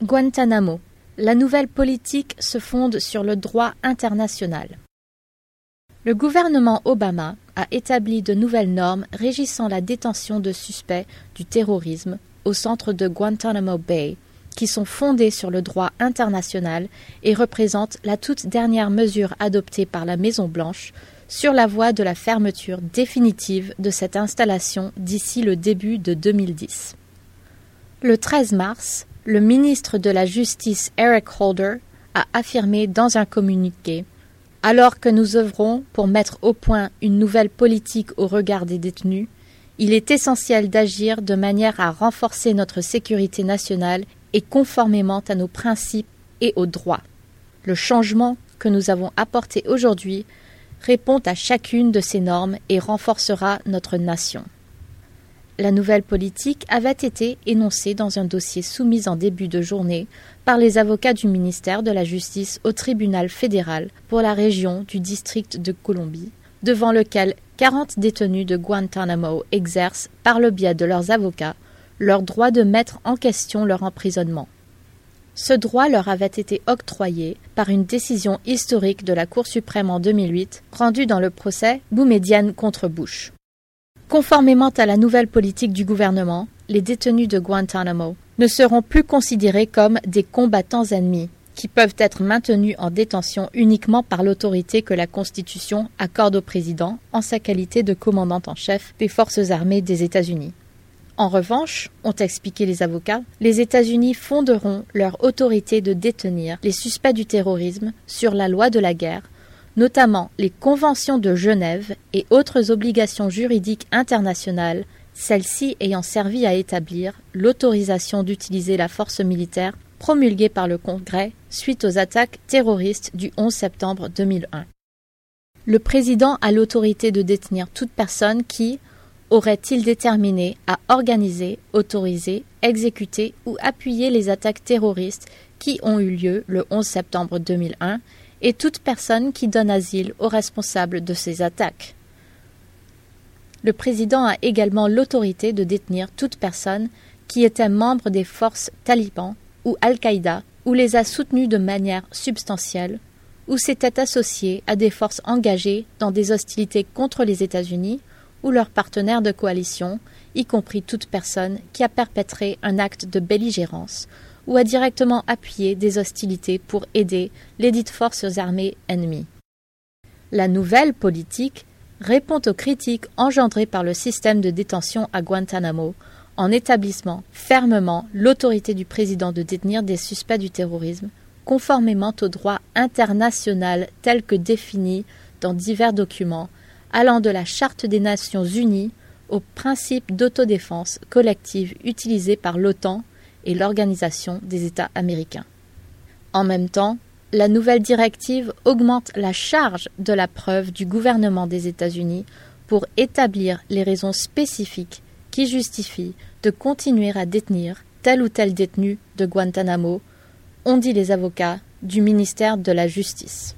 Guantanamo. La nouvelle politique se fonde sur le droit international. Le gouvernement Obama a établi de nouvelles normes régissant la détention de suspects du terrorisme au centre de Guantanamo Bay, qui sont fondées sur le droit international et représentent la toute dernière mesure adoptée par la Maison Blanche sur la voie de la fermeture définitive de cette installation d'ici le début de 2010. Le 13 mars, le ministre de la Justice Eric Holder a affirmé dans un communiqué Alors que nous œuvrons pour mettre au point une nouvelle politique au regard des détenus, il est essentiel d'agir de manière à renforcer notre sécurité nationale et conformément à nos principes et aux droits. Le changement que nous avons apporté aujourd'hui répond à chacune de ces normes et renforcera notre nation. La nouvelle politique avait été énoncée dans un dossier soumis en début de journée par les avocats du ministère de la Justice au tribunal fédéral pour la région du district de Colombie, devant lequel 40 détenus de Guantanamo exercent, par le biais de leurs avocats, leur droit de mettre en question leur emprisonnement. Ce droit leur avait été octroyé par une décision historique de la Cour suprême en 2008, rendue dans le procès Boumedienne contre Bush. Conformément à la nouvelle politique du gouvernement, les détenus de Guantanamo ne seront plus considérés comme des combattants ennemis, qui peuvent être maintenus en détention uniquement par l'autorité que la Constitution accorde au président en sa qualité de commandant en chef des forces armées des États-Unis. En revanche, ont expliqué les avocats, les États-Unis fonderont leur autorité de détenir les suspects du terrorisme sur la loi de la guerre, notamment les conventions de Genève et autres obligations juridiques internationales, celles-ci ayant servi à établir l'autorisation d'utiliser la force militaire promulguée par le Congrès suite aux attaques terroristes du 11 septembre 2001. Le président a l'autorité de détenir toute personne qui, aurait-il déterminé à organiser, autoriser, exécuter ou appuyer les attaques terroristes qui ont eu lieu le 11 septembre 2001 et toute personne qui donne asile aux responsables de ces attaques. Le président a également l'autorité de détenir toute personne qui était membre des forces talibans ou Al-Qaïda ou les a soutenues de manière substantielle ou s'était associé à des forces engagées dans des hostilités contre les États-Unis ou leurs partenaires de coalition, y compris toute personne qui a perpétré un acte de belligérance ou a directement appuyé des hostilités pour aider les dites forces armées ennemies. La nouvelle politique répond aux critiques engendrées par le système de détention à Guantanamo en établissant fermement l'autorité du président de détenir des suspects du terrorisme, conformément au droit international tel que défini dans divers documents allant de la Charte des Nations Unies au principe d'autodéfense collective utilisé par l'OTAN et l'Organisation des États américains. En même temps, la nouvelle directive augmente la charge de la preuve du gouvernement des États-Unis pour établir les raisons spécifiques qui justifient de continuer à détenir tel ou tel détenu de Guantanamo, ont dit les avocats du ministère de la Justice.